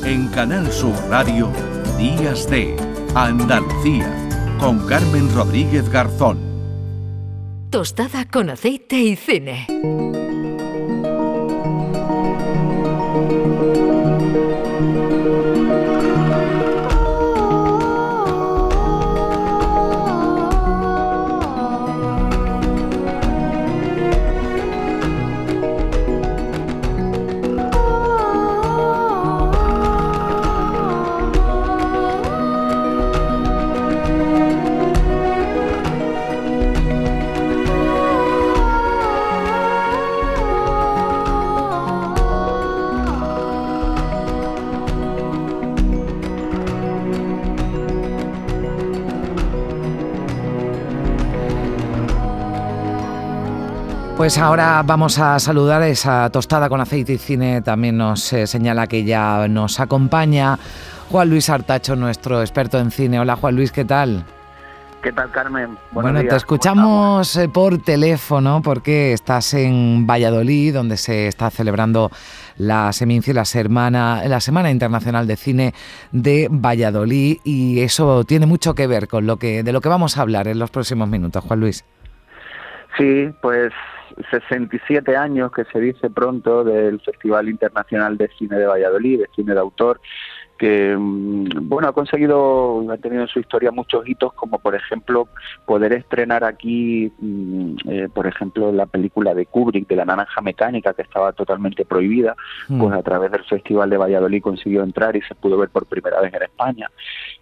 En Canal Sur Radio, Días de Andalucía, con Carmen Rodríguez Garzón. Tostada con aceite y cine. Pues ahora vamos a saludar esa tostada con aceite y cine. También nos eh, señala que ya nos acompaña Juan Luis Artacho, nuestro experto en cine. Hola Juan Luis, ¿qué tal? ¿Qué tal, Carmen? bueno, te escuchamos eh, por teléfono porque estás en Valladolid, donde se está celebrando la Seminci, la semana, la Semana Internacional de Cine de Valladolid, y eso tiene mucho que ver con lo que de lo que vamos a hablar en los próximos minutos, Juan Luis. Sí, pues 67 años que se dice pronto del Festival Internacional de Cine de Valladolid, de cine de autor, que mm, bueno ha conseguido ha tenido en su historia muchos hitos como por ejemplo poder estrenar aquí mm, eh, por ejemplo la película de Kubrick de la naranja mecánica que estaba totalmente prohibida mm. pues a través del festival de Valladolid consiguió entrar y se pudo ver por primera vez en España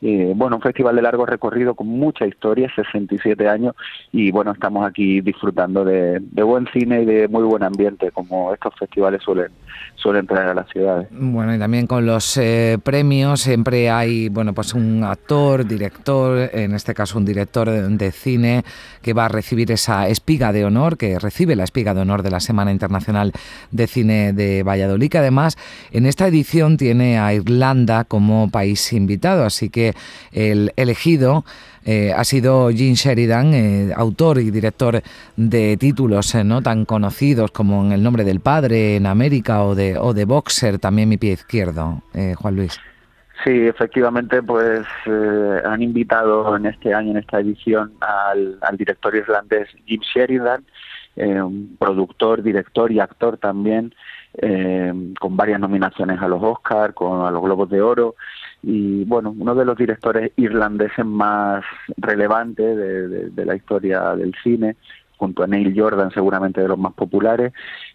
eh, bueno un festival de largo recorrido con mucha historia 67 años y bueno estamos aquí disfrutando de, buen cine y de muy buen ambiente como estos festivales suelen suelen traer a las ciudades bueno y también con los eh, premios siempre hay bueno pues un actor, director, en este caso un director de cine que va a recibir esa espiga de honor, que recibe la espiga de honor de la Semana Internacional de Cine de Valladolid, que además en esta edición tiene a Irlanda como país invitado, así que el elegido eh, ha sido Gene Sheridan, eh, autor y director de títulos eh, no tan conocidos como En el nombre del padre en América o de, o de Boxer, también mi pie izquierdo, Juan Luis. Sí, efectivamente, pues eh, han invitado en este año, en esta edición, al, director irlandés Jim Sheridan, eh, un productor, director y actor también, eh, con varias nominaciones a los Oscars, a los Globos de Oro, y bueno, uno de los directores irlandeses más relevantes de la historia del cine, junto a Neil Jordan, seguramente de los más populares,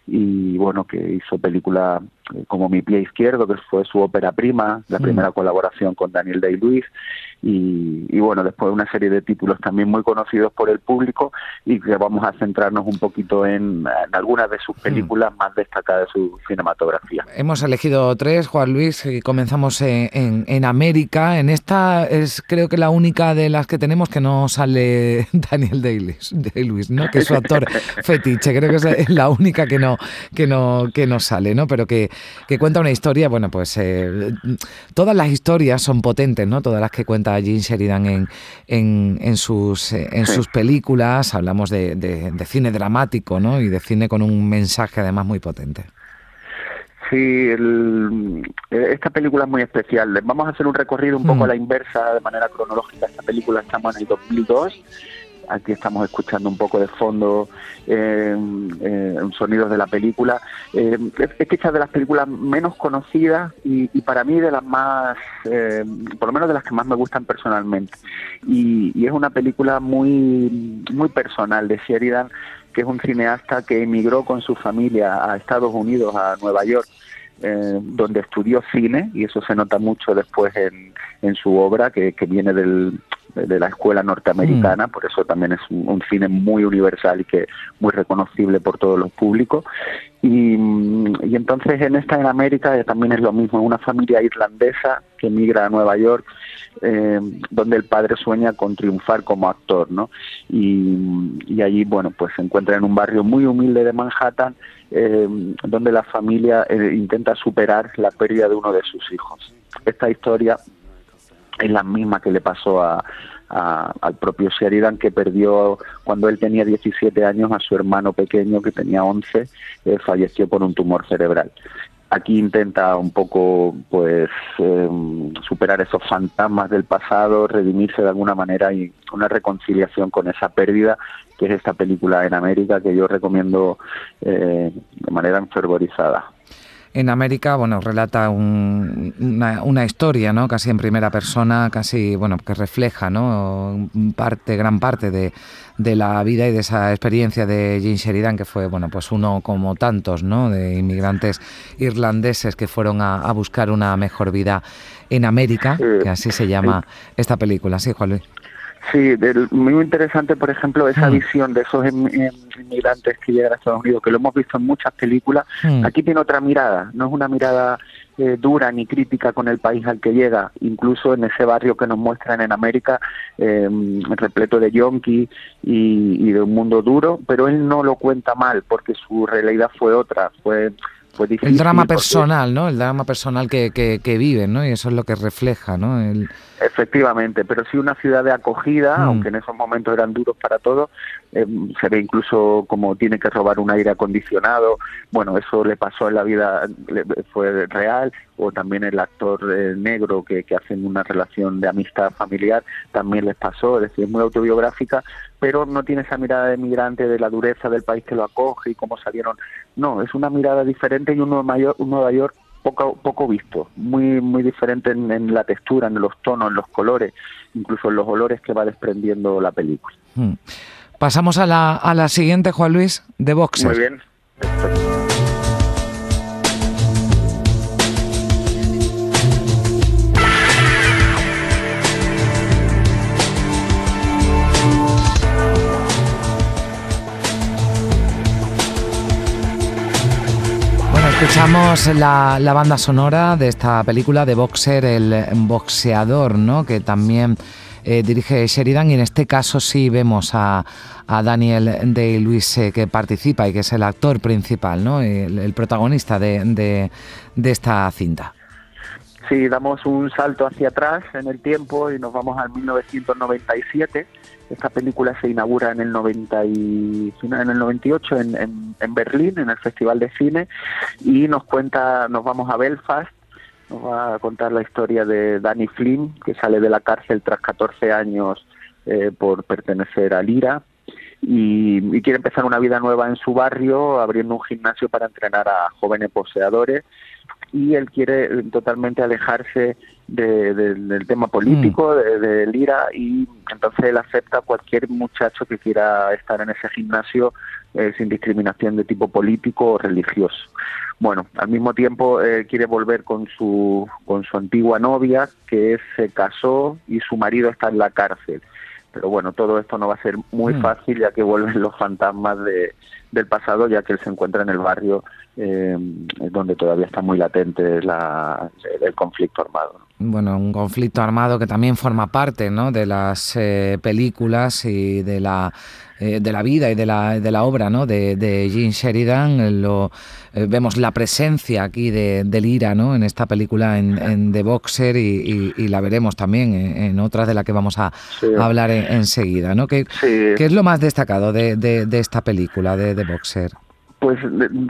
y bueno, que hizo películas como Mi pie izquierdo, que fue su ópera prima, la mm. primera colaboración con Daniel Day-Lewis, y, bueno, después una serie de títulos también muy conocidos por el público y que vamos a centrarnos un poquito en, algunas de sus mm. películas más destacadas de su cinematografía. Hemos elegido tres, Juan Luis, y comenzamos en, en, América. En esta es creo que la única de las que tenemos que no sale Daniel Day-Lewis, ¿no? que es su actor fetiche, creo que es la única que no que no, que no sale, ¿no? Pero que, cuenta una historia, bueno, pues eh, todas las historias son potentes, ¿no? Todas las que cuenta Gene Sheridan en, en, sus, en sus películas, hablamos de, cine dramático, ¿no? Y de cine con un mensaje además muy potente. Sí, esta película es muy especial. Vamos a hacer un recorrido un poco a mm. la inversa, de manera cronológica. Esta película estamos en el 2002 aquí estamos escuchando un poco de fondo eh, eh, sonidos de la película. Eh, es quizás de las películas menos conocidas y, para mí de las más, eh, por lo menos de las que más me gustan personalmente. Y, es una película muy, muy personal de Sheridan, que es un cineasta que emigró con su familia a Estados Unidos, a Nueva York. donde estudió cine y eso se nota mucho después en, en su obra que, que viene del, de la escuela norteamericana, mm. por eso también es un, cine muy universal y que muy reconocible por todos los públicos. Y, y entonces en esta en América también es lo mismo, una familia irlandesa que emigra a Nueva York, eh, donde el padre sueña con triunfar como actor, ¿no? Y, y allí, bueno, pues se encuentra en un barrio muy humilde de Manhattan, eh, donde la familia eh, intenta superar la pérdida de uno de sus hijos. Esta historia es la misma que le pasó a, al propio Sheridan que perdió cuando él tenía 17 años a su hermano pequeño que tenía 11, eh, falleció por un tumor cerebral. Aquí intenta un poco pues superar esos fantasmas del pasado, redimirse de alguna manera y una reconciliación con esa pérdida que es esta película en América que yo recomiendo eh, de manera enfervorizada en América, bueno, relata una, historia, ¿no? Casi en primera persona, casi, bueno, que refleja, ¿no? Parte, gran parte de, la vida y de esa experiencia de Jean Sheridan, que fue, bueno, pues uno como tantos, ¿no? De inmigrantes irlandeses que fueron a, buscar una mejor vida en América, que así se llama esta película, ¿sí, Juan Luis? Sí, muy interesante, por ejemplo, esa mm. visión de esos em, em, inmigrantes que llegan a Estados Unidos, que lo hemos visto en muchas películas. Mm. Aquí tiene otra mirada, no es una mirada eh, dura ni crítica con el país al que llega, incluso en ese barrio que nos muestran en América, eh, repleto de yonki y, y de un mundo duro, pero él no lo cuenta mal porque su realidad fue otra, fue el drama personal, ¿no? El drama personal que, que, que viven, ¿no? Y eso es lo que refleja, ¿no? El... Efectivamente, pero sí una ciudad de acogida, mm. aunque en esos momentos eran duros para todos, eh, se ve incluso como tiene que robar un aire acondicionado, bueno, eso le pasó en la vida, fue real, o también el actor eh, negro que, que hacen una relación de amistad familiar, también les pasó, es decir, es muy autobiográfica, pero no tiene esa mirada de migrante de la dureza del país que lo acoge y cómo salieron, no, es una mirada diferente y un Nueva York, un Nueva York poco, poco visto, muy, muy diferente en, la textura, en los tonos, en los colores, incluso en los olores que va desprendiendo la película. Hmm. Pasamos a la, a la siguiente, Juan Luis, de Boxer. Muy bien. Escuchamos la, banda sonora de esta película de Boxer, el boxeador, ¿no? que también eh, dirige Sheridan y en este caso sí vemos a, Daniel Day-Lewis eh, que participa y que es el actor principal, ¿no? el, protagonista de, de esta cinta. Sí, damos un salto hacia atrás en el tiempo y nos vamos al 1997 esta película se inaugura en el, 90 y, en el 98 en, en, Berlín, en el Festival de Cine, y nos cuenta, nos vamos a Belfast, nos va a contar la historia de Danny Flynn, que sale de la cárcel tras 14 años eh, por pertenecer al IRA, y, quiere empezar una vida nueva en su barrio, abriendo un gimnasio para entrenar a jóvenes poseadores y él quiere totalmente alejarse del tema político, mm. del de, IRA, y entonces él acepta a cualquier muchacho que quiera estar en ese gimnasio eh, sin discriminación de tipo político o religioso. Bueno, al mismo tiempo eh, quiere volver con su, con su antigua novia, que se casó y su marido está en la cárcel. Pero bueno, todo esto no va a ser muy mm. fácil ya que vuelven los fantasmas de, del pasado, ya que él se encuentra en el barrio eh, donde todavía está muy latente la, el conflicto armado. Bueno, un conflicto armado que también forma parte ¿no? de las eh, películas y de la, eh, de la vida y de la, de la obra ¿no? de, de Gene Sheridan. Lo, vemos la presencia aquí de, del IRA ¿no? en esta película en, The Boxer y, la veremos también en, otras de las que vamos a, hablar enseguida. ¿no? ¿Qué, ¿Qué, es lo más destacado de, de esta película de The Boxer? pues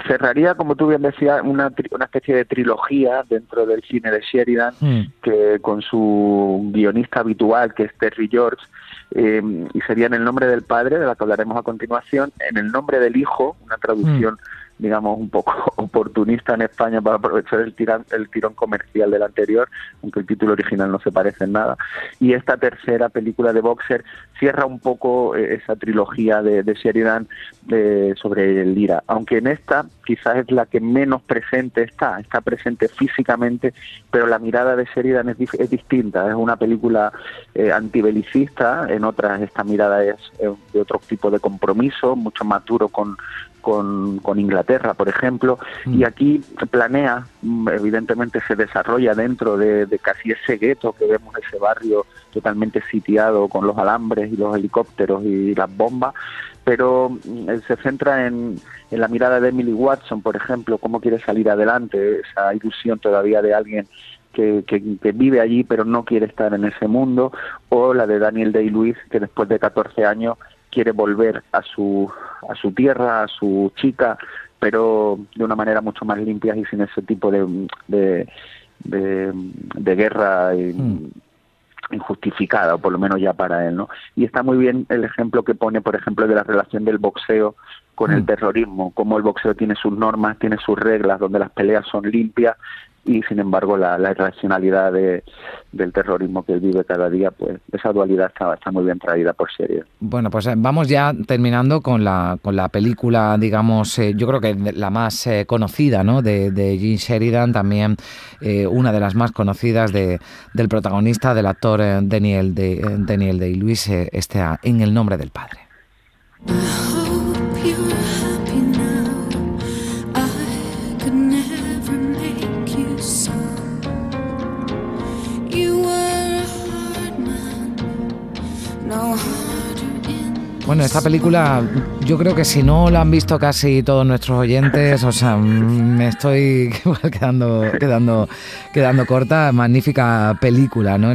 cerraría, como tú bien decías, una, una especie de trilogía dentro del cine de Sheridan, mm. que con su guionista habitual, que es Terry George, eh, y sería en el nombre del padre, de la que hablaremos a continuación, en el nombre del hijo, una traducción mm digamos, un poco oportunista en España para aprovechar el, tirón comercial del anterior, aunque el título original no se parece en nada. Y esta tercera película de Boxer cierra un poco eh, esa trilogía de, de Sheridan eh, sobre el Lira, aunque en esta quizás es la que menos presente está, está presente físicamente, pero la mirada de Sheridan es, es distinta, es una película eh, antibelicista, en otras esta mirada es de otro tipo de compromiso, mucho más duro con, con, Inglaterra, por ejemplo, y mm. aquí planea, mm, evidentemente se desarrolla dentro de, casi ese gueto que vemos, ese barrio totalmente sitiado con los alambres y los helicópteros y las bombas, pero mm, se centra en, la mirada de Emily Watson, por ejemplo, cómo quiere salir adelante, esa ilusión todavía de alguien que, que, vive allí pero no quiere estar en ese mundo, o la de Daniel Day-Lewis, que después de 14 años quiere volver a su, a su tierra, a su chica, pero de una manera mucho más limpia y sin ese tipo de, de, guerra mm. injustificada, o por lo menos ya para él, ¿no? Y está muy bien el ejemplo que pone, por ejemplo, de la relación del boxeo con el mm. terrorismo, cómo el boxeo tiene sus normas, tiene sus reglas, donde las peleas son limpias y sin embargo la, la irracionalidad de, del terrorismo que él vive cada día, pues esa dualidad está, está muy bien traída por serie. Bueno, pues eh, vamos ya terminando con la, con la película, digamos, eh, yo creo que la más eh, conocida, ¿no? De, de Gene Sheridan, también una de las más conocidas de, del protagonista, del actor Daniel de Daniel Day-Lewis, este En el nombre del padre. Bueno, esta película yo creo que si no la han visto casi todos nuestros oyentes, o sea, me estoy quedando, quedando, quedando corta. Magnífica película, ¿no?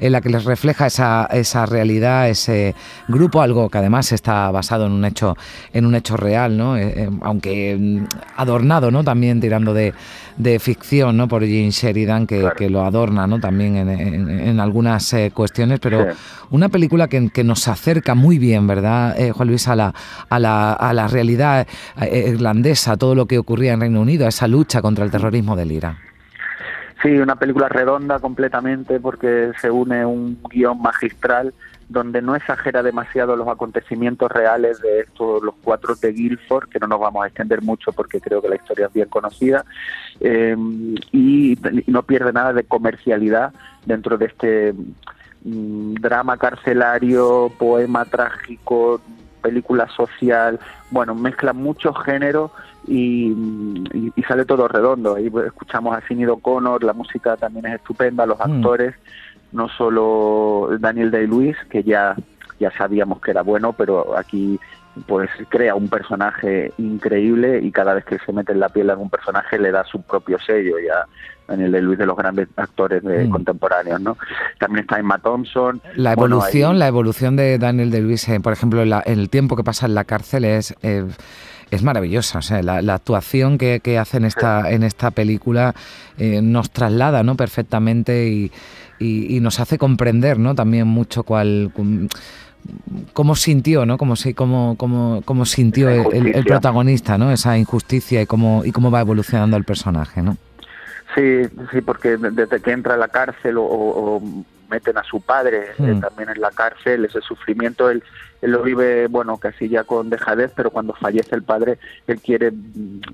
En la que les refleja esa, esa realidad, ese grupo, algo que además está basado en un hecho, en un hecho real, ¿no? Eh, eh, aunque mm, adornado, ¿no? También tirando de, de ficción, ¿no? Por Gene Sheridan, que, que lo adorna, ¿no? También en, en, algunas eh, cuestiones, pero una película que, que nos acerca muy bien, ¿verdad, eh, Juan Luis, a la, a la, a la realidad irlandesa, todo lo que ocurría en Reino Unido, a esa lucha contra el terrorismo del IRA. Sí, una película redonda completamente porque se une un guion magistral donde no exagera demasiado los acontecimientos reales de estos los cuatro de Guilford, que no nos vamos a extender mucho porque creo que la historia es bien conocida, eh, y no pierde nada de comercialidad dentro de este Mm, drama carcelario, poema trágico, película social, bueno, mezcla muchos géneros y, sale todo redondo. Ahí escuchamos a Sinead O'Connor, la música también es estupenda, los mm. actores, no solo Daniel Day-Lewis, que ya, ya sabíamos que era bueno, pero aquí pues crea un personaje increíble y cada vez que se mete en la piel de un personaje le da su propio sello ya en el de Luis de los grandes actores de mm. contemporáneos no también está Emma Thompson la evolución la evolución de Daniel de Luis eh, por ejemplo el tiempo que pasa en la cárcel es eh, es maravillosa, o sea, la, actuación que, que, hace en esta, en esta película eh, nos traslada ¿no? perfectamente y, y, nos hace comprender ¿no? también mucho cuál cómo sintió, ¿no? Cómo, cómo, cómo, cómo sintió el, protagonista, ¿no? Esa injusticia y cómo, y cómo va evolucionando el personaje, ¿no? Sí, sí, porque desde que entra a la cárcel o, meten a su padre eh, hmm. también en la cárcel, ese sufrimiento, él, él lo vive, bueno, casi ya con dejadez, pero cuando fallece el padre, él quiere,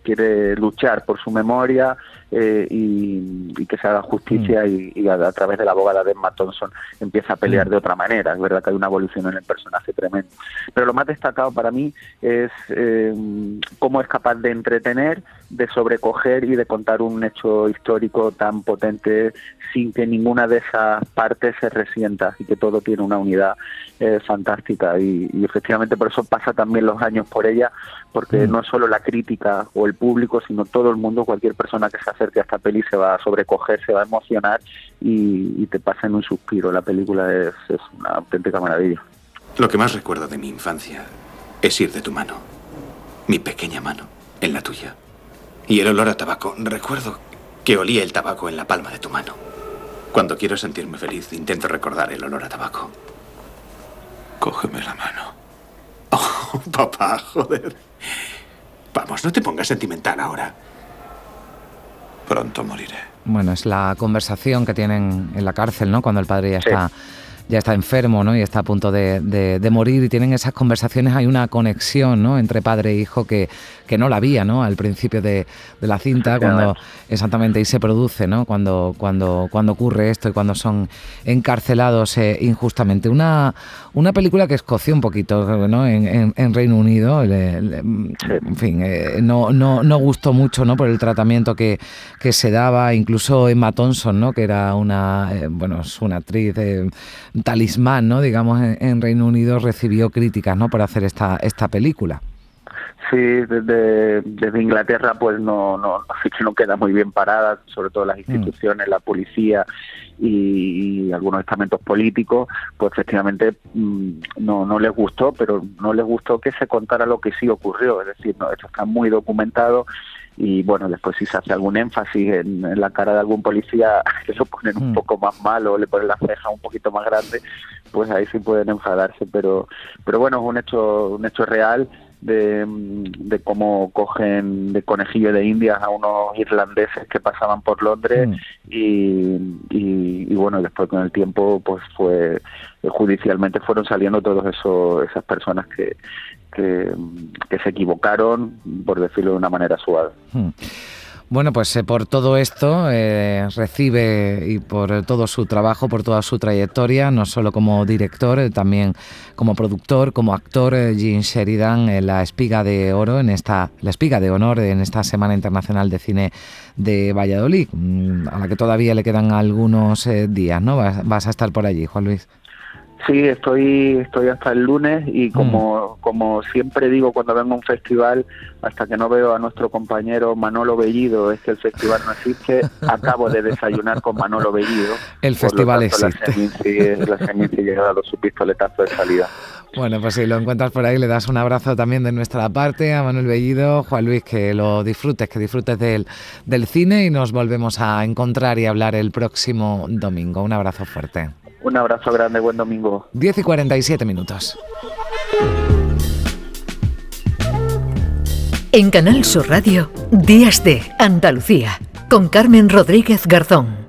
quiere luchar por su memoria eh, y, que se haga justicia mm. y, a, través de la abogada de Emma Thompson empieza a pelear mm. de otra manera. Es verdad que hay una evolución en el personaje tremendo. Pero lo más destacado para mí es eh, cómo es capaz de entretener, de sobrecoger y de contar un hecho histórico tan potente sin que ninguna de esas partes se resienta y que todo tiene una unidad eh, fantástica. Y, efectivamente por eso pasa también los años por ella porque mm. no es solo la crítica o el público sino todo el mundo cualquier persona que se acerque a esta peli se va a sobrecoger se va a emocionar y, te pasa en un suspiro. La película es, es una auténtica maravilla. Lo que más recuerdo de mi infancia es ir de tu mano mi pequeña mano en la tuya. Y el olor a tabaco. Recuerdo que olía el tabaco en la palma de tu mano cuando quiero sentirme feliz, intento recordar el olor a tabaco. Cógeme la mano. Oh, papá, joder. Vamos, no te pongas sentimental ahora. Pronto moriré. Bueno, es la conversación que tienen en la cárcel, ¿no? Cuando el padre ya está ya está enfermo ¿no? y está a punto de, de, morir y tienen esas conversaciones, hay una conexión ¿no? entre padre e hijo que, que no la había ¿no? al principio de, de la cinta, cuando exactamente y se produce, ¿no? cuando, cuando, cuando ocurre esto y cuando son encarcelados eh, injustamente. Una, una película que escoció un poquito ¿no? en, en, Reino Unido, en fin, eh, no, no, no gustó mucho ¿no? por el tratamiento que, que se daba, incluso Emma Thompson, ¿no? que era una, eh, bueno, es una actriz talismán, ¿no? digamos, en, Reino Unido recibió críticas ¿no? por hacer esta, esta película. Sí, desde, desde Inglaterra pues no, no, que no queda muy bien parada, sobre todo las mm. instituciones, la policía y, algunos estamentos políticos, pues efectivamente mm, no, no les gustó, pero no les gustó que se contara lo que sí ocurrió, es decir, no, esto está muy documentado y bueno, después si se hace algún énfasis en, la cara de algún policía que lo ponen un mm. poco más mal o le ponen la ceja un poquito más grande, pues ahí sí pueden enfadarse, pero pero bueno, es un hecho un hecho real de, de, cómo cogen de conejillo de indias a unos irlandeses que pasaban por Londres mm. y, y, bueno después con el tiempo pues fue judicialmente fueron saliendo todos esos esas personas que, que, se equivocaron por decirlo de una manera suave mm. Bueno, pues eh, por todo esto eh, recibe y por todo su trabajo, por toda su trayectoria, no solo como director, eh, también como productor, como actor, Jean Sheridan en la Espiga de Oro, en esta, la Espiga de Honor en esta Semana Internacional de Cine de Valladolid, mm, a la que todavía le quedan algunos días, ¿no? vas a estar por allí, Juan Luis. Sí, estoy, estoy hasta el lunes y como, mm. como siempre digo cuando vengo a un festival, hasta que no veo a nuestro compañero Manolo Bellido, es que el festival no existe, acabo de desayunar con Manolo Bellido. El festival existe. La Seminci llega a los su pistoletazo de salida. Bueno, pues si lo encuentras por ahí, le das un abrazo también de nuestra parte a Manuel Bellido. Juan Luis, que lo disfrutes, que disfrutes del, del cine y nos volvemos a encontrar y hablar el próximo domingo. Un abrazo fuerte. Un abrazo grande, buen domingo. 10 y 47 minutos. En Canal Sur Radio, Días de Andalucía, con Carmen Rodríguez Garzón.